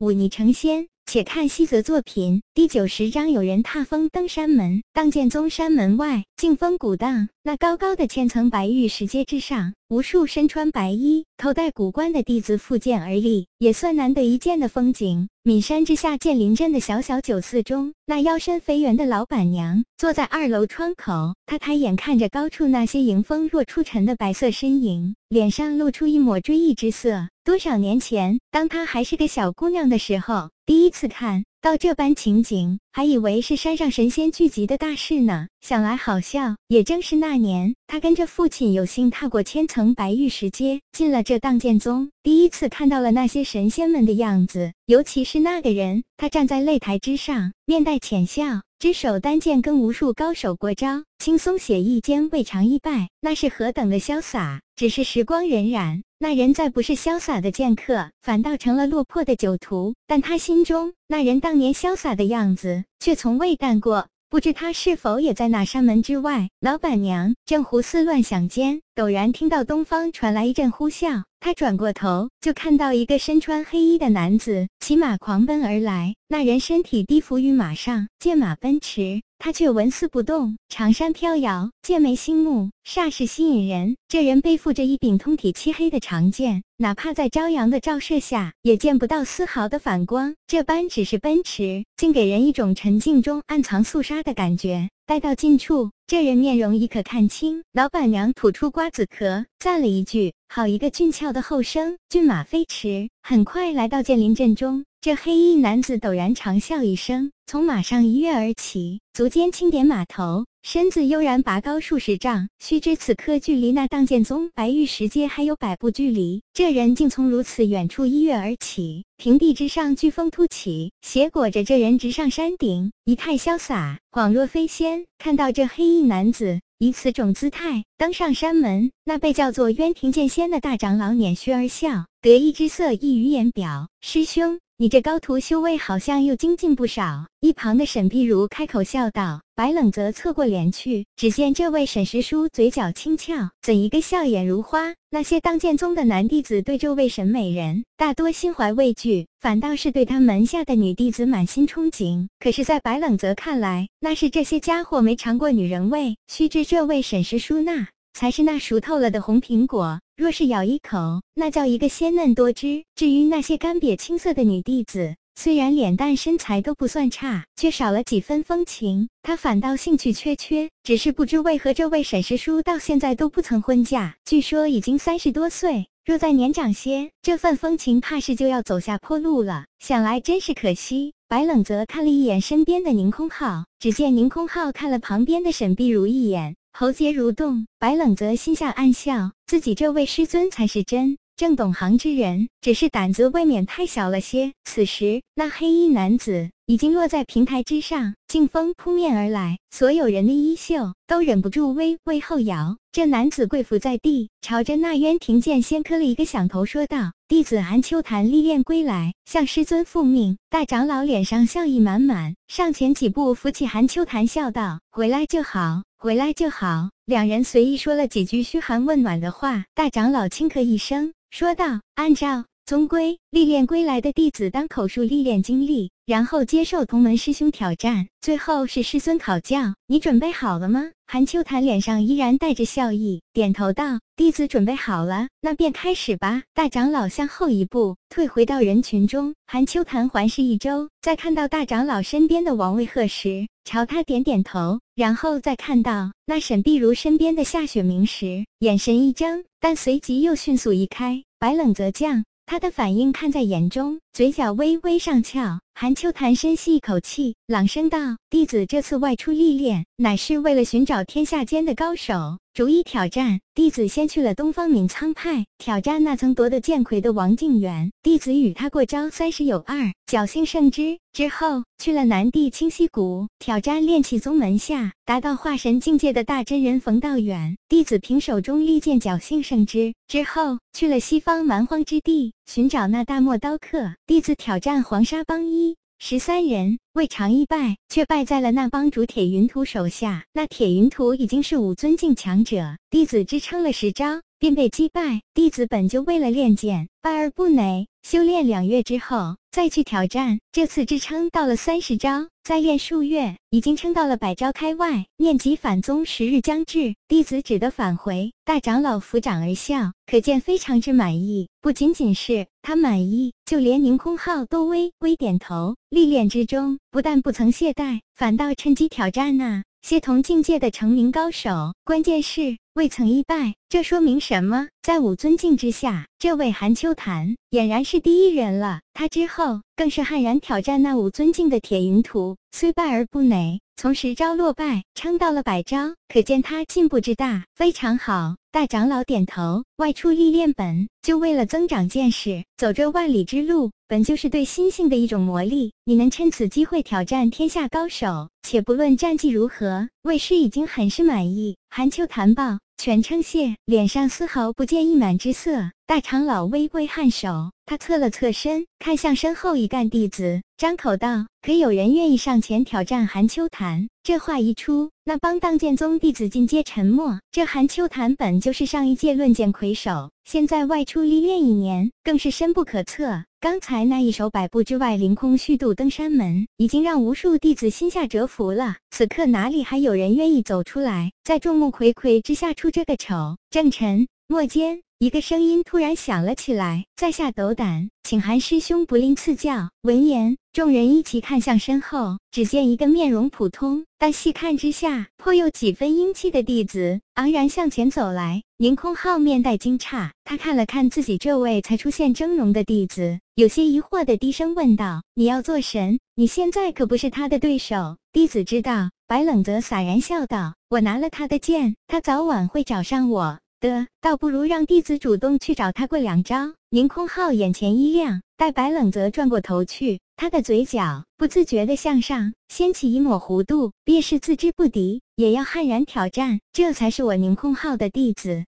忤逆成仙。且看西泽作品第九十章，有人踏风登山门。当剑宗山门外，劲风鼓荡，那高高的千层白玉石阶之上，无数身穿白衣、头戴古冠的弟子负剑而立，也算难得一见的风景。岷山之下，剑林镇的小小酒肆中，那腰身肥圆的老板娘坐在二楼窗口，她抬眼看着高处那些迎风若出尘的白色身影，脸上露出一抹追忆之色。多少年前，当她还是个小姑娘的时候。第一次看到这般情景，还以为是山上神仙聚集的大事呢。想来好笑，也正是那年，他跟着父亲有幸踏过千层白玉石阶，进了这荡剑宗，第一次看到了那些神仙们的样子，尤其是那个人，他站在擂台之上，面带浅笑。只手单剑跟无数高手过招，轻松写意间未尝一败，那是何等的潇洒！只是时光荏苒，那人再不是潇洒的剑客，反倒成了落魄的酒徒。但他心中那人当年潇洒的样子，却从未淡过。不知他是否也在那山门之外？老板娘正胡思乱想间，陡然听到东方传来一阵呼啸。他转过头，就看到一个身穿黑衣的男子骑马狂奔而来。那人身体低伏于马上，剑马奔驰，他却纹丝不动，长衫飘摇，剑眉星目，煞是吸引人。这人背负着一柄通体漆黑的长剑，哪怕在朝阳的照射下，也见不到丝毫的反光。这般只是奔驰，竟给人一种沉静中暗藏肃杀的感觉。待到近处，这人面容已可看清。老板娘吐出瓜子壳，赞了一句：“好一个俊俏的后生！”骏马飞驰，很快来到建林镇中。这黑衣男子陡然长啸一声，从马上一跃而起，足尖轻点马头。身子悠然拔高数十丈，须知此刻距离那荡剑宗白玉石阶还有百步距离。这人竟从如此远处一跃而起，平地之上飓风突起，斜裹着这人直上山顶，仪态潇洒，恍若飞仙。看到这黑衣男子以此种姿态登上山门，那被叫做渊庭剑仙的大长老捻须而笑，得意之色溢于言表。师兄。你这高徒修为好像又精进不少。一旁的沈碧如开口笑道，白冷则侧过脸去，只见这位沈师叔嘴角轻翘，怎一个笑眼如花。那些当剑宗的男弟子对这位沈美人大多心怀畏惧，反倒是对他门下的女弟子满心憧憬。可是，在白冷泽看来，那是这些家伙没尝过女人味。须知这位沈师叔那。才是那熟透了的红苹果，若是咬一口，那叫一个鲜嫩多汁。至于那些干瘪青涩的女弟子，虽然脸蛋身材都不算差，却少了几分风情。他反倒兴趣缺缺，只是不知为何这位沈师叔到现在都不曾婚嫁。据说已经三十多岁，若再年长些，这份风情怕是就要走下坡路了。想来真是可惜。白冷泽看了一眼身边的宁空浩，只见宁空浩看了旁边的沈碧如一眼。喉结蠕动，白冷泽心下暗笑，自己这位师尊才是真正懂行之人，只是胆子未免太小了些。此时，那黑衣男子已经落在平台之上，劲风扑面而来，所有人的衣袖都忍不住微微后摇。这男子跪伏在地，朝着那渊庭剑先磕了一个响头，说道：“弟子韩秋潭历练归来，向师尊复命。”大长老脸上笑意满满，上前几步扶起韩秋潭，笑道：“回来就好。”回来就好。两人随意说了几句嘘寒问暖的话，大长老轻咳一声，说道：“按照宗规，历练归来的弟子当口述历练经历，然后接受同门师兄挑战，最后是师尊考教。你准备好了吗？”韩秋潭脸上依然带着笑意，点头道：“弟子准备好了，那便开始吧。”大长老向后一步，退回到人群中。韩秋潭环视一周，在看到大长老身边的王卫鹤时，朝他点点头，然后再看到那沈碧如身边的夏雪明时，眼神一怔，但随即又迅速移开。白冷则降，他的反应看在眼中，嘴角微微上翘。韩秋潭深吸一口气，朗声道：“弟子这次外出历练，乃是为了寻找天下间的高手，逐一挑战。弟子先去了东方闵苍派，挑战那曾夺得剑魁的王靖远，弟子与他过招三十有二，侥幸胜之。之后去了南地清溪谷，挑战炼气宗门下达到化神境界的大真人冯道远，弟子凭手中利剑侥幸胜之。之后去了西方蛮荒之地，寻找那大漠刀客，弟子挑战黄沙帮一。”十三人未尝一败，却败在了那帮主铁云图手下。那铁云图已经是五尊境强者，弟子支撑了十招，便被击败。弟子本就为了练剑，败而不馁。修炼两月之后，再去挑战。这次支撑到了三十招，再练数月，已经撑到了百招开外。念及返宗时日将至，弟子只得返回。大长老抚掌而笑，可见非常之满意。不仅仅是他满意，就连宁空浩都微微点头。历练之中，不但不曾懈怠，反倒趁机挑战那些同境界的成名高手。关键是。未曾一败，这说明什么？在五尊境之下，这位韩秋潭俨然是第一人了。他之后更是悍然挑战那五尊境的铁云图，虽败而不馁，从十招落败撑到了百招，可见他进步之大，非常好。大长老点头，外出历练本就为了增长见识，走这万里之路本就是对心性的一种磨砺。你能趁此机会挑战天下高手，且不论战绩如何，魏师已经很是满意。韩秋谈报，全称谢，脸上丝毫不见溢满之色。大长老微微颔首，他侧了侧身，看向身后一干弟子，张口道：“可有人愿意上前挑战韩秋潭？”这话一出，那帮当剑宗弟子尽皆沉默。这韩秋潭本就是上一届论剑魁首，现在外出历练一年，更是深不可测。刚才那一手百步之外凌空虚渡登山门，已经让无数弟子心下折服了。此刻哪里还有人愿意走出来，在众目睽睽之下出这个丑？正臣末间。一个声音突然响了起来：“在下斗胆，请韩师兄不吝赐教。”闻言，众人一齐看向身后，只见一个面容普通，但细看之下颇有几分英气的弟子昂然向前走来。宁空浩面带惊诧，他看了看自己这位才出现峥嵘的弟子，有些疑惑的低声问道：“你要做神？你现在可不是他的对手。”弟子知道。白冷泽洒然笑道：“我拿了他的剑，他早晚会找上我。”的，倒不如让弟子主动去找他过两招。宁空浩眼前一亮，待白冷泽转过头去，他的嘴角不自觉地向上掀起一抹弧度，便是自知不敌，也要悍然挑战。这才是我宁空浩的弟子。